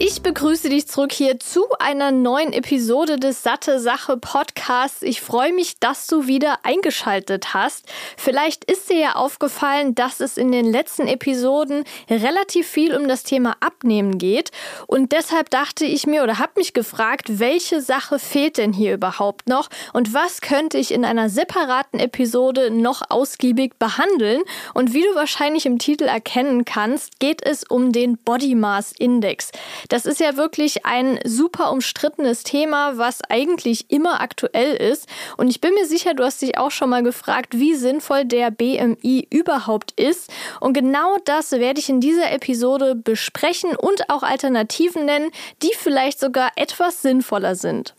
Ich begrüße dich zurück hier zu einer neuen Episode des Satte Sache Podcasts. Ich freue mich, dass du wieder eingeschaltet hast. Vielleicht ist dir ja aufgefallen, dass es in den letzten Episoden relativ viel um das Thema Abnehmen geht. Und deshalb dachte ich mir oder habe mich gefragt, welche Sache fehlt denn hier überhaupt noch und was könnte ich in einer separaten Episode noch ausgiebig behandeln? Und wie du wahrscheinlich im Titel erkennen kannst, geht es um den Body Mass Index. Das ist ja wirklich ein super umstrittenes Thema, was eigentlich immer aktuell ist. Und ich bin mir sicher, du hast dich auch schon mal gefragt, wie sinnvoll der BMI überhaupt ist. Und genau das werde ich in dieser Episode besprechen und auch Alternativen nennen, die vielleicht sogar etwas sinnvoller sind.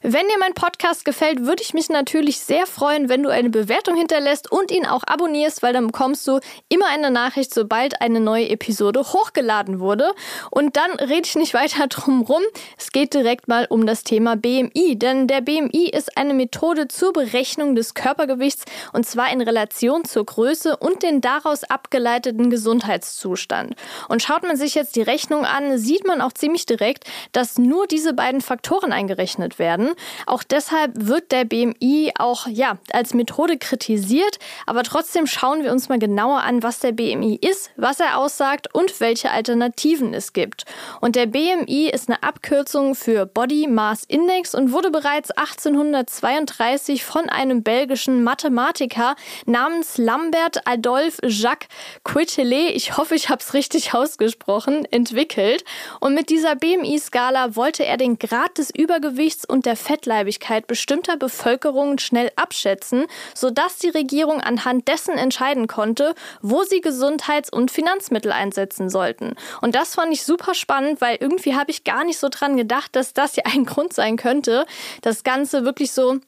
Wenn dir mein Podcast gefällt, würde ich mich natürlich sehr freuen, wenn du eine Bewertung hinterlässt und ihn auch abonnierst, weil dann bekommst du immer eine Nachricht, sobald eine neue Episode hochgeladen wurde. Und dann rede ich nicht weiter drum rum. Es geht direkt mal um das Thema BMI, denn der BMI ist eine Methode zur Berechnung des Körpergewichts und zwar in Relation zur Größe und den daraus abgeleiteten Gesundheitszustand. Und schaut man sich jetzt die Rechnung an, sieht man auch ziemlich direkt, dass nur diese beiden Faktoren eingerechnet werden. Auch deshalb wird der BMI auch ja, als Methode kritisiert, aber trotzdem schauen wir uns mal genauer an, was der BMI ist, was er aussagt und welche Alternativen es gibt. Und der BMI ist eine Abkürzung für Body Mass Index und wurde bereits 1832 von einem belgischen Mathematiker namens Lambert Adolphe Jacques Quetelet, ich hoffe, ich habe es richtig ausgesprochen, entwickelt. Und mit dieser BMI-Skala wollte er den Grad des Übergewichts und der Fettleibigkeit bestimmter Bevölkerungen schnell abschätzen, sodass die Regierung anhand dessen entscheiden konnte, wo sie Gesundheits- und Finanzmittel einsetzen sollten. Und das fand ich super spannend, weil irgendwie habe ich gar nicht so dran gedacht, dass das ja ein Grund sein könnte, das Ganze wirklich so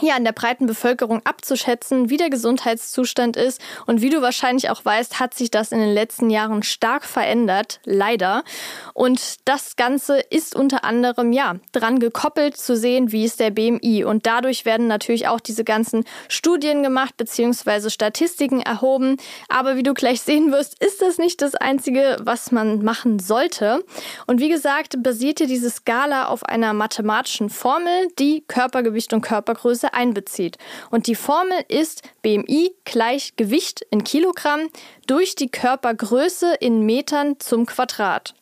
ja, in der breiten Bevölkerung abzuschätzen, wie der Gesundheitszustand ist. Und wie du wahrscheinlich auch weißt, hat sich das in den letzten Jahren stark verändert, leider. Und das Ganze ist unter anderem, ja, dran gekoppelt zu sehen, wie ist der BMI. Und dadurch werden natürlich auch diese ganzen Studien gemacht, beziehungsweise Statistiken erhoben. Aber wie du gleich sehen wirst, ist das nicht das Einzige, was man machen sollte. Und wie gesagt, basiert hier diese Skala auf einer mathematischen Formel, die Körpergewicht und Körpergröße Größe einbezieht. Und die Formel ist BMI gleich Gewicht in Kilogramm durch die Körpergröße in Metern zum Quadrat.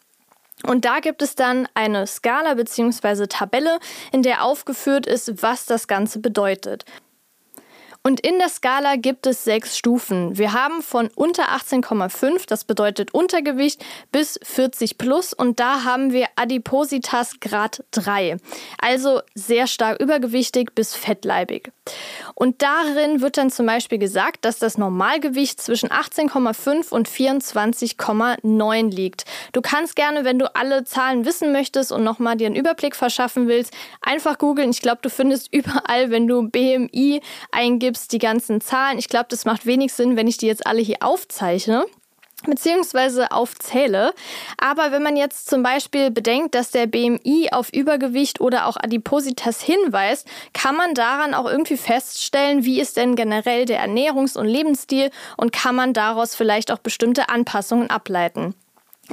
Und da gibt es dann eine Skala bzw. Tabelle, in der aufgeführt ist, was das Ganze bedeutet. Und in der Skala gibt es sechs Stufen. Wir haben von unter 18,5, das bedeutet Untergewicht, bis 40 plus und da haben wir Adipositas Grad 3. Also sehr stark übergewichtig bis fettleibig. Und darin wird dann zum Beispiel gesagt, dass das Normalgewicht zwischen 18,5 und 24,9 liegt. Du kannst gerne, wenn du alle Zahlen wissen möchtest und nochmal dir einen Überblick verschaffen willst, einfach googeln. Ich glaube, du findest überall, wenn du BMI eingibst, die ganzen Zahlen. Ich glaube, das macht wenig Sinn, wenn ich die jetzt alle hier aufzeichne beziehungsweise aufzähle. Aber wenn man jetzt zum Beispiel bedenkt, dass der BMI auf Übergewicht oder auch Adipositas hinweist, kann man daran auch irgendwie feststellen, wie ist denn generell der Ernährungs- und Lebensstil und kann man daraus vielleicht auch bestimmte Anpassungen ableiten.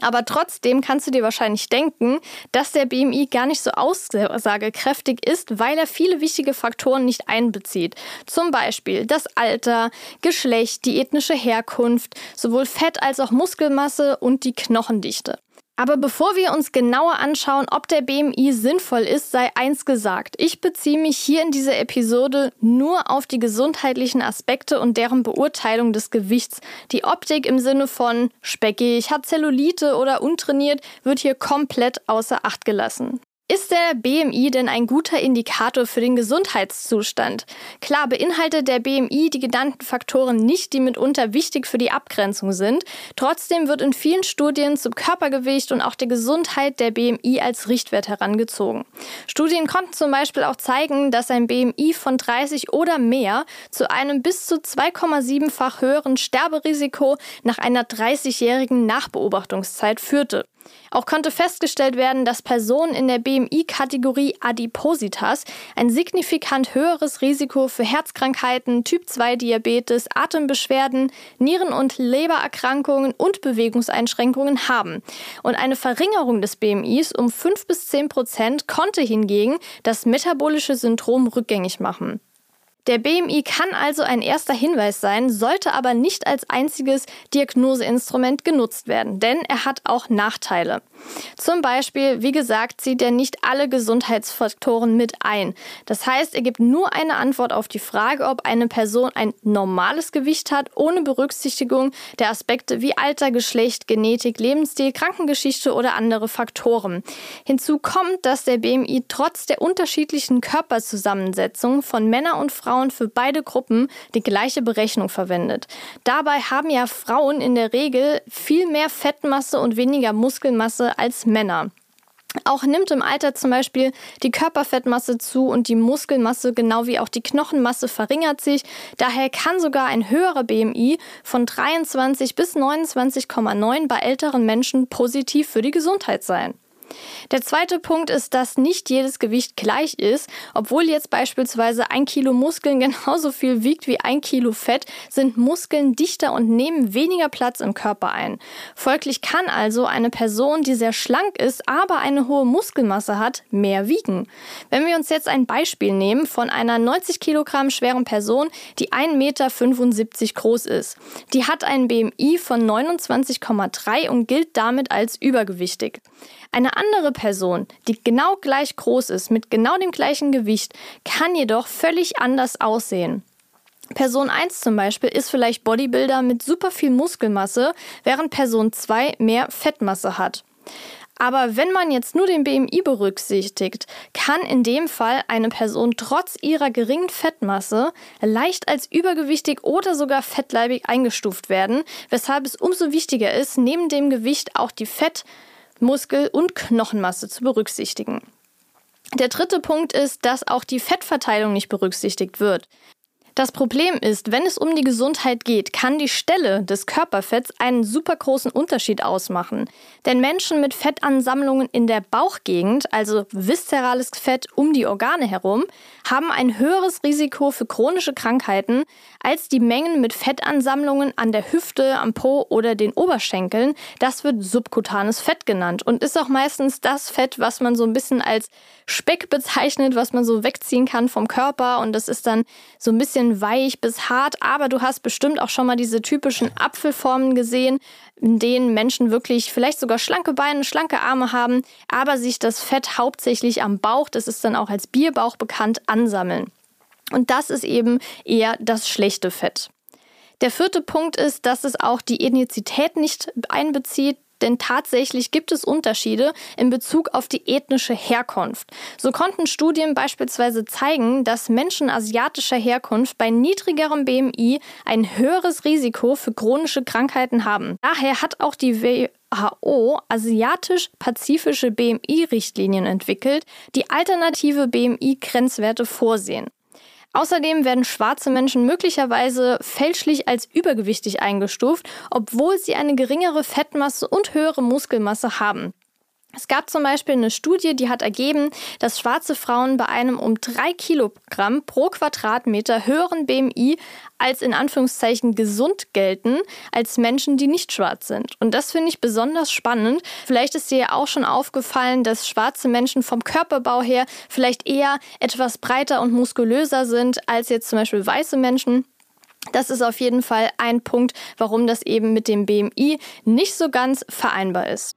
Aber trotzdem kannst du dir wahrscheinlich denken, dass der BMI gar nicht so aussagekräftig ist, weil er viele wichtige Faktoren nicht einbezieht. Zum Beispiel das Alter, Geschlecht, die ethnische Herkunft, sowohl Fett als auch Muskelmasse und die Knochendichte. Aber bevor wir uns genauer anschauen, ob der BMI sinnvoll ist, sei eins gesagt. Ich beziehe mich hier in dieser Episode nur auf die gesundheitlichen Aspekte und deren Beurteilung des Gewichts. Die Optik im Sinne von speckig, hat Zellulite oder untrainiert wird hier komplett außer Acht gelassen. Ist der BMI denn ein guter Indikator für den Gesundheitszustand? Klar beinhaltet der BMI die genannten Faktoren nicht, die mitunter wichtig für die Abgrenzung sind. Trotzdem wird in vielen Studien zum Körpergewicht und auch der Gesundheit der BMI als Richtwert herangezogen. Studien konnten zum Beispiel auch zeigen, dass ein BMI von 30 oder mehr zu einem bis zu 2,7-fach höheren Sterberisiko nach einer 30-jährigen Nachbeobachtungszeit führte. Auch konnte festgestellt werden, dass Personen in der BMI-Kategorie Adipositas ein signifikant höheres Risiko für Herzkrankheiten, Typ-2-Diabetes, Atembeschwerden, Nieren- und Lebererkrankungen und Bewegungseinschränkungen haben. Und eine Verringerung des BMIs um 5 bis 10 Prozent konnte hingegen das metabolische Syndrom rückgängig machen. Der BMI kann also ein erster Hinweis sein, sollte aber nicht als einziges Diagnoseinstrument genutzt werden, denn er hat auch Nachteile. Zum Beispiel, wie gesagt, zieht er nicht alle Gesundheitsfaktoren mit ein. Das heißt, er gibt nur eine Antwort auf die Frage, ob eine Person ein normales Gewicht hat, ohne Berücksichtigung der Aspekte wie Alter, Geschlecht, Genetik, Lebensstil, Krankengeschichte oder andere Faktoren. Hinzu kommt, dass der BMI trotz der unterschiedlichen Körperzusammensetzung von Männern und Frauen Frauen für beide Gruppen die gleiche Berechnung verwendet. Dabei haben ja Frauen in der Regel viel mehr Fettmasse und weniger Muskelmasse als Männer. Auch nimmt im Alter zum Beispiel die Körperfettmasse zu und die Muskelmasse genau wie auch die Knochenmasse verringert sich. Daher kann sogar ein höherer BMI von 23 bis 29,9 bei älteren Menschen positiv für die Gesundheit sein. Der zweite Punkt ist, dass nicht jedes Gewicht gleich ist. Obwohl jetzt beispielsweise ein Kilo Muskeln genauso viel wiegt wie ein Kilo Fett, sind Muskeln dichter und nehmen weniger Platz im Körper ein. Folglich kann also eine Person, die sehr schlank ist, aber eine hohe Muskelmasse hat, mehr wiegen. Wenn wir uns jetzt ein Beispiel nehmen von einer 90 Kilogramm schweren Person, die 1,75 Meter groß ist. Die hat einen BMI von 29,3 und gilt damit als übergewichtig. Eine andere Person, die genau gleich groß ist, mit genau dem gleichen Gewicht, kann jedoch völlig anders aussehen. Person 1 zum Beispiel ist vielleicht Bodybuilder mit super viel Muskelmasse, während Person 2 mehr Fettmasse hat. Aber wenn man jetzt nur den BMI berücksichtigt, kann in dem Fall eine Person trotz ihrer geringen Fettmasse leicht als übergewichtig oder sogar fettleibig eingestuft werden, weshalb es umso wichtiger ist, neben dem Gewicht auch die Fett- Muskel- und Knochenmasse zu berücksichtigen. Der dritte Punkt ist, dass auch die Fettverteilung nicht berücksichtigt wird. Das Problem ist, wenn es um die Gesundheit geht, kann die Stelle des Körperfetts einen super großen Unterschied ausmachen. Denn Menschen mit Fettansammlungen in der Bauchgegend, also viszerales Fett um die Organe herum, haben ein höheres Risiko für chronische Krankheiten als die Mengen mit Fettansammlungen an der Hüfte, am Po oder den Oberschenkeln. Das wird subkutanes Fett genannt und ist auch meistens das Fett, was man so ein bisschen als Speck bezeichnet, was man so wegziehen kann vom Körper und das ist dann so ein bisschen bisschen weich bis hart, aber du hast bestimmt auch schon mal diese typischen Apfelformen gesehen, in denen Menschen wirklich vielleicht sogar schlanke Beine, schlanke Arme haben, aber sich das Fett hauptsächlich am Bauch, das ist dann auch als Bierbauch bekannt, ansammeln. Und das ist eben eher das schlechte Fett. Der vierte Punkt ist, dass es auch die Ethnizität nicht einbezieht denn tatsächlich gibt es Unterschiede in Bezug auf die ethnische Herkunft. So konnten Studien beispielsweise zeigen, dass Menschen asiatischer Herkunft bei niedrigerem BMI ein höheres Risiko für chronische Krankheiten haben. Daher hat auch die WHO asiatisch-pazifische BMI-Richtlinien entwickelt, die alternative BMI-Grenzwerte vorsehen. Außerdem werden schwarze Menschen möglicherweise fälschlich als übergewichtig eingestuft, obwohl sie eine geringere Fettmasse und höhere Muskelmasse haben. Es gab zum Beispiel eine Studie, die hat ergeben, dass schwarze Frauen bei einem um drei Kilogramm pro Quadratmeter höheren BMI als in Anführungszeichen gesund gelten als Menschen, die nicht schwarz sind. Und das finde ich besonders spannend. Vielleicht ist dir ja auch schon aufgefallen, dass schwarze Menschen vom Körperbau her vielleicht eher etwas breiter und muskulöser sind als jetzt zum Beispiel weiße Menschen. Das ist auf jeden Fall ein Punkt, warum das eben mit dem BMI nicht so ganz vereinbar ist.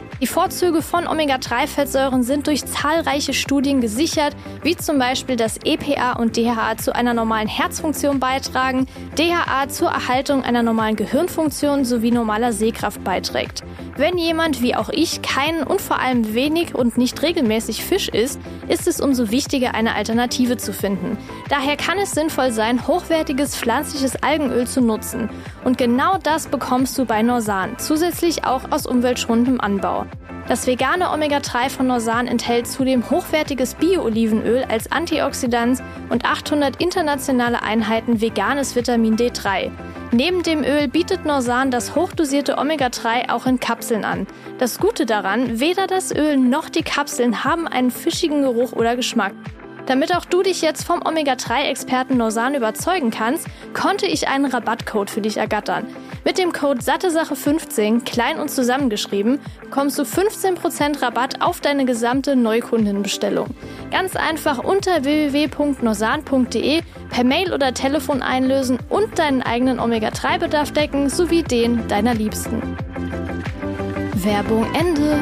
Die Vorzüge von Omega-3-Fettsäuren sind durch zahlreiche Studien gesichert, wie zum Beispiel, dass EPA und DHA zu einer normalen Herzfunktion beitragen, DHA zur Erhaltung einer normalen Gehirnfunktion sowie normaler Sehkraft beiträgt. Wenn jemand wie auch ich keinen und vor allem wenig und nicht regelmäßig Fisch isst, ist es umso wichtiger, eine Alternative zu finden. Daher kann es sinnvoll sein, hochwertiges pflanzliches Algenöl zu nutzen. Und genau das bekommst du bei Norsan, zusätzlich auch aus umweltschonendem Anbau. Das vegane Omega-3 von Norsan enthält zudem hochwertiges Bio-Olivenöl als Antioxidant und 800 internationale Einheiten veganes Vitamin D3. Neben dem Öl bietet Norsan das hochdosierte Omega-3 auch in Kapseln an. Das Gute daran, weder das Öl noch die Kapseln haben einen fischigen Geruch oder Geschmack. Damit auch du dich jetzt vom Omega-3-Experten Norsan überzeugen kannst, konnte ich einen Rabattcode für dich ergattern. Mit dem Code SatteSache15, klein und zusammengeschrieben, bekommst du 15% Rabatt auf deine gesamte Neukundenbestellung. Ganz einfach unter www.norsan.de per Mail oder Telefon einlösen und deinen eigenen Omega-3-Bedarf decken sowie den deiner Liebsten. Werbung Ende.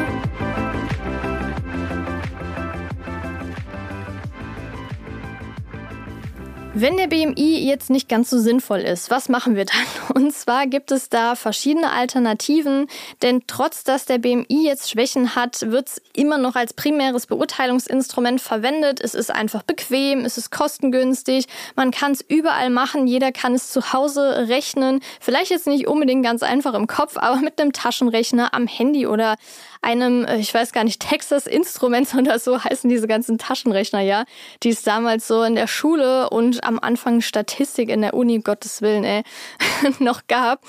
Wenn der BMI jetzt nicht ganz so sinnvoll ist, was machen wir dann? Und zwar gibt es da verschiedene Alternativen, denn trotz dass der BMI jetzt Schwächen hat, wird es immer noch als primäres Beurteilungsinstrument verwendet. Es ist einfach bequem, es ist kostengünstig, man kann es überall machen, jeder kann es zu Hause rechnen. Vielleicht jetzt nicht unbedingt ganz einfach im Kopf, aber mit einem Taschenrechner am Handy oder einem, äh, ich weiß gar nicht, Texas Instruments oder so heißen diese ganzen Taschenrechner ja, die es damals so in der Schule und am Anfang Statistik in der Uni, Gottes Willen, ey, noch gab.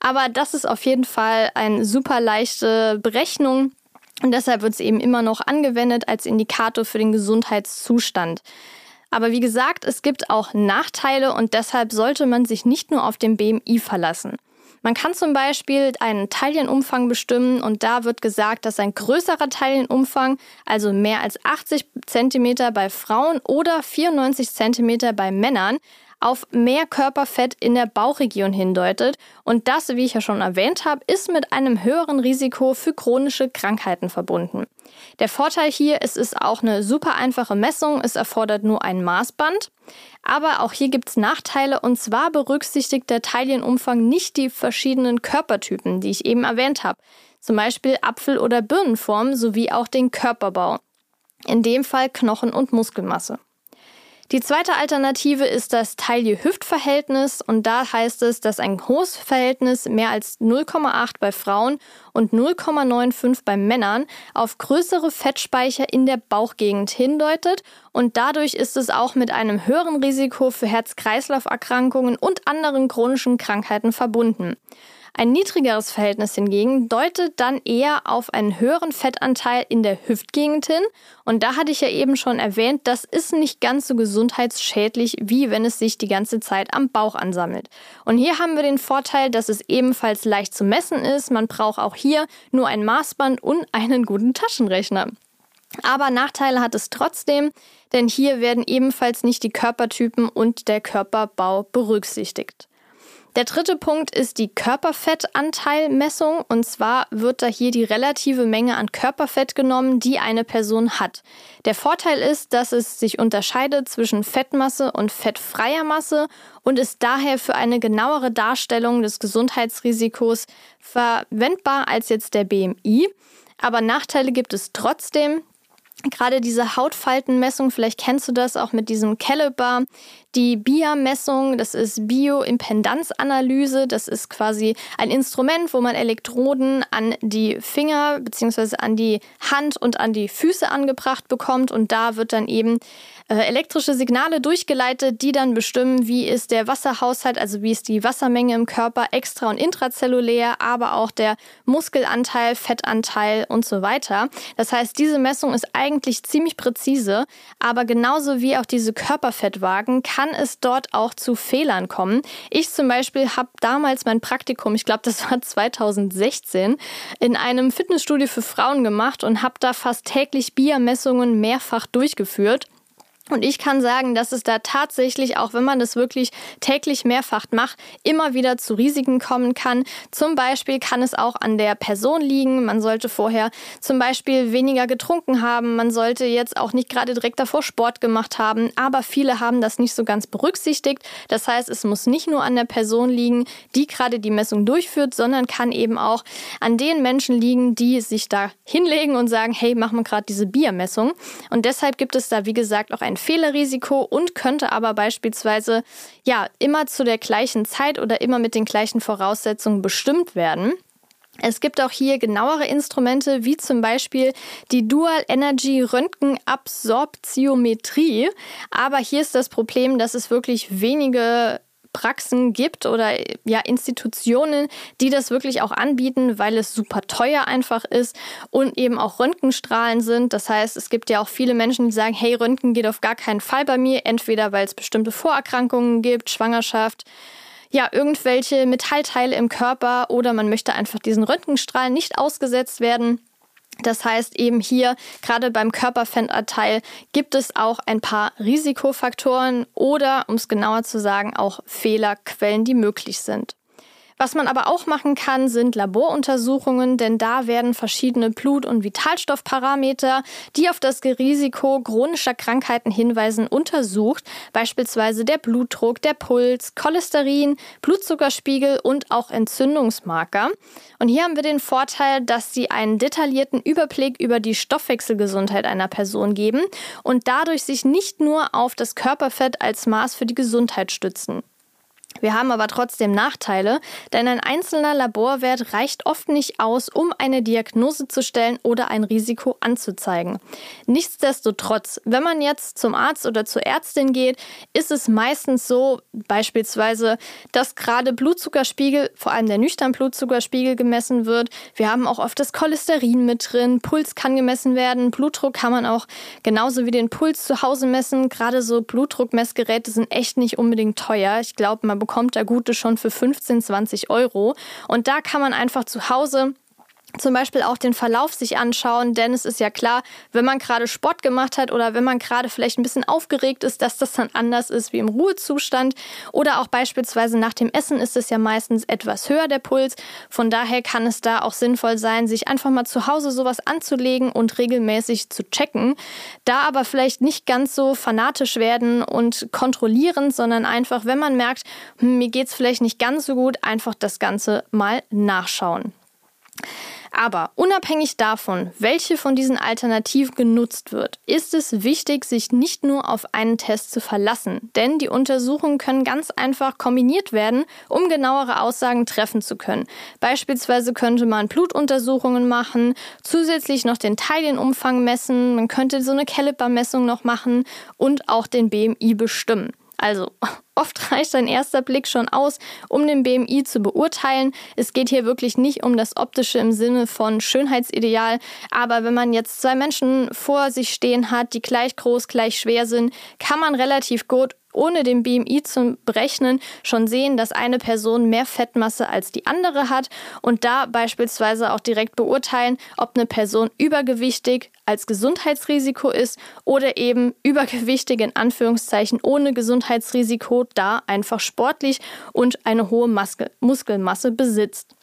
Aber das ist auf jeden Fall eine super leichte Berechnung. Und deshalb wird es eben immer noch angewendet als Indikator für den Gesundheitszustand. Aber wie gesagt, es gibt auch Nachteile und deshalb sollte man sich nicht nur auf den BMI verlassen. Man kann zum Beispiel einen Taillenumfang bestimmen und da wird gesagt, dass ein größerer Taillenumfang, also mehr als 80 cm bei Frauen oder 94 cm bei Männern, auf mehr Körperfett in der Bauchregion hindeutet. Und das, wie ich ja schon erwähnt habe, ist mit einem höheren Risiko für chronische Krankheiten verbunden. Der Vorteil hier, es ist auch eine super einfache Messung, es erfordert nur ein Maßband. Aber auch hier gibt es Nachteile und zwar berücksichtigt der Taillenumfang nicht die verschiedenen Körpertypen, die ich eben erwähnt habe. Zum Beispiel Apfel- oder Birnenform sowie auch den Körperbau. In dem Fall Knochen- und Muskelmasse. Die zweite Alternative ist das Taille-Hüft-Verhältnis und da heißt es, dass ein hohes Verhältnis mehr als 0,8 bei Frauen und 0,95 bei Männern auf größere Fettspeicher in der Bauchgegend hindeutet und dadurch ist es auch mit einem höheren Risiko für Herz-Kreislauf-Erkrankungen und anderen chronischen Krankheiten verbunden. Ein niedrigeres Verhältnis hingegen deutet dann eher auf einen höheren Fettanteil in der Hüftgegend hin. Und da hatte ich ja eben schon erwähnt, das ist nicht ganz so gesundheitsschädlich, wie wenn es sich die ganze Zeit am Bauch ansammelt. Und hier haben wir den Vorteil, dass es ebenfalls leicht zu messen ist. Man braucht auch hier nur ein Maßband und einen guten Taschenrechner. Aber Nachteile hat es trotzdem, denn hier werden ebenfalls nicht die Körpertypen und der Körperbau berücksichtigt. Der dritte Punkt ist die Körperfettanteilmessung. Und zwar wird da hier die relative Menge an Körperfett genommen, die eine Person hat. Der Vorteil ist, dass es sich unterscheidet zwischen Fettmasse und fettfreier Masse und ist daher für eine genauere Darstellung des Gesundheitsrisikos verwendbar als jetzt der BMI. Aber Nachteile gibt es trotzdem. Gerade diese Hautfaltenmessung, vielleicht kennst du das auch mit diesem Caliber, die BIA-Messung, das ist Bioimpedanzanalyse. Das ist quasi ein Instrument, wo man Elektroden an die Finger bzw. an die Hand und an die Füße angebracht bekommt. Und da wird dann eben äh, elektrische Signale durchgeleitet, die dann bestimmen, wie ist der Wasserhaushalt, also wie ist die Wassermenge im Körper extra- und intrazellulär, aber auch der Muskelanteil, Fettanteil und so weiter. Das heißt, diese Messung ist eigentlich eigentlich ziemlich präzise, aber genauso wie auch diese Körperfettwagen kann es dort auch zu Fehlern kommen. Ich zum Beispiel habe damals mein Praktikum, ich glaube, das war 2016, in einem Fitnessstudio für Frauen gemacht und habe da fast täglich Biermessungen mehrfach durchgeführt. Und ich kann sagen, dass es da tatsächlich, auch wenn man das wirklich täglich mehrfach macht, immer wieder zu Risiken kommen kann. Zum Beispiel kann es auch an der Person liegen. Man sollte vorher zum Beispiel weniger getrunken haben. Man sollte jetzt auch nicht gerade direkt davor Sport gemacht haben. Aber viele haben das nicht so ganz berücksichtigt. Das heißt, es muss nicht nur an der Person liegen, die gerade die Messung durchführt, sondern kann eben auch an den Menschen liegen, die sich da hinlegen und sagen, hey, machen wir gerade diese Biermessung. Und deshalb gibt es da, wie gesagt, auch ein Fehlerrisiko und könnte aber beispielsweise ja immer zu der gleichen Zeit oder immer mit den gleichen Voraussetzungen bestimmt werden. Es gibt auch hier genauere Instrumente, wie zum Beispiel die Dual Energy Röntgenabsorptiometrie. Aber hier ist das Problem, dass es wirklich wenige Praxen gibt oder ja Institutionen, die das wirklich auch anbieten, weil es super teuer einfach ist und eben auch Röntgenstrahlen sind. Das heißt, es gibt ja auch viele Menschen, die sagen, hey, Röntgen geht auf gar keinen Fall bei mir, entweder weil es bestimmte Vorerkrankungen gibt, Schwangerschaft, ja, irgendwelche Metallteile im Körper oder man möchte einfach diesen Röntgenstrahlen nicht ausgesetzt werden. Das heißt eben hier, gerade beim Körperfettanteil gibt es auch ein paar Risikofaktoren oder, um es genauer zu sagen, auch Fehlerquellen, die möglich sind. Was man aber auch machen kann, sind Laboruntersuchungen, denn da werden verschiedene Blut- und Vitalstoffparameter, die auf das Risiko chronischer Krankheiten hinweisen, untersucht, beispielsweise der Blutdruck, der Puls, Cholesterin, Blutzuckerspiegel und auch Entzündungsmarker. Und hier haben wir den Vorteil, dass sie einen detaillierten Überblick über die Stoffwechselgesundheit einer Person geben und dadurch sich nicht nur auf das Körperfett als Maß für die Gesundheit stützen. Wir haben aber trotzdem Nachteile, denn ein einzelner Laborwert reicht oft nicht aus, um eine Diagnose zu stellen oder ein Risiko anzuzeigen. Nichtsdestotrotz, wenn man jetzt zum Arzt oder zur Ärztin geht, ist es meistens so, beispielsweise, dass gerade Blutzuckerspiegel, vor allem der nüchtern Blutzuckerspiegel gemessen wird. Wir haben auch oft das Cholesterin mit drin, Puls kann gemessen werden, Blutdruck kann man auch genauso wie den Puls zu Hause messen. Gerade so Blutdruckmessgeräte sind echt nicht unbedingt teuer. Ich glaube, man bekommt da gute schon für 15, 20 Euro. Und da kann man einfach zu Hause zum Beispiel auch den Verlauf sich anschauen, denn es ist ja klar, wenn man gerade Sport gemacht hat oder wenn man gerade vielleicht ein bisschen aufgeregt ist, dass das dann anders ist wie im Ruhezustand oder auch beispielsweise nach dem Essen ist es ja meistens etwas höher der Puls. Von daher kann es da auch sinnvoll sein, sich einfach mal zu Hause sowas anzulegen und regelmäßig zu checken. Da aber vielleicht nicht ganz so fanatisch werden und kontrollieren, sondern einfach, wenn man merkt, hm, mir geht es vielleicht nicht ganz so gut, einfach das Ganze mal nachschauen. Aber unabhängig davon, welche von diesen Alternativen genutzt wird, ist es wichtig, sich nicht nur auf einen Test zu verlassen, denn die Untersuchungen können ganz einfach kombiniert werden, um genauere Aussagen treffen zu können. Beispielsweise könnte man Blutuntersuchungen machen, zusätzlich noch den Teilienumfang messen, man könnte so eine Caliper-Messung noch machen und auch den BMI bestimmen. Also oft reicht ein erster Blick schon aus, um den BMI zu beurteilen. Es geht hier wirklich nicht um das Optische im Sinne von Schönheitsideal, aber wenn man jetzt zwei Menschen vor sich stehen hat, die gleich groß, gleich schwer sind, kann man relativ gut ohne den BMI zu berechnen, schon sehen, dass eine Person mehr Fettmasse als die andere hat und da beispielsweise auch direkt beurteilen, ob eine Person übergewichtig als Gesundheitsrisiko ist oder eben übergewichtig in Anführungszeichen ohne Gesundheitsrisiko, da einfach sportlich und eine hohe Muskelmasse besitzt.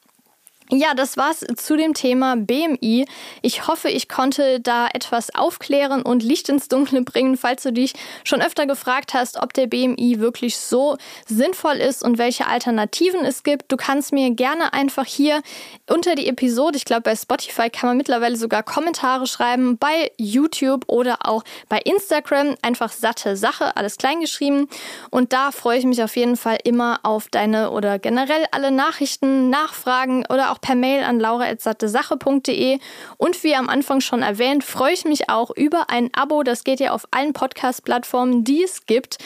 Ja, das war's zu dem Thema BMI. Ich hoffe, ich konnte da etwas aufklären und Licht ins Dunkle bringen, falls du dich schon öfter gefragt hast, ob der BMI wirklich so sinnvoll ist und welche Alternativen es gibt. Du kannst mir gerne einfach hier unter die Episode, ich glaube bei Spotify kann man mittlerweile sogar Kommentare schreiben, bei YouTube oder auch bei Instagram einfach satte Sache, alles kleingeschrieben. Und da freue ich mich auf jeden Fall immer auf deine oder generell alle Nachrichten, Nachfragen oder auch per Mail an laura.sattesache.de. Und wie am Anfang schon erwähnt, freue ich mich auch über ein Abo. Das geht ja auf allen Podcast-Plattformen, die es gibt.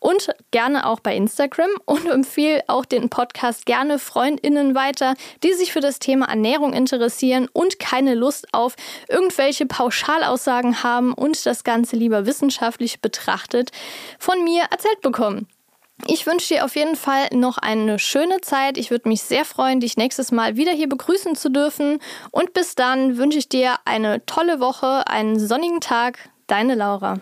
und gerne auch bei Instagram und empfehle auch den Podcast gerne Freundinnen weiter, die sich für das Thema Ernährung interessieren und keine Lust auf irgendwelche Pauschalaussagen haben und das Ganze lieber wissenschaftlich betrachtet von mir erzählt bekommen. Ich wünsche dir auf jeden Fall noch eine schöne Zeit. Ich würde mich sehr freuen, dich nächstes Mal wieder hier begrüßen zu dürfen. Und bis dann wünsche ich dir eine tolle Woche, einen sonnigen Tag. Deine Laura.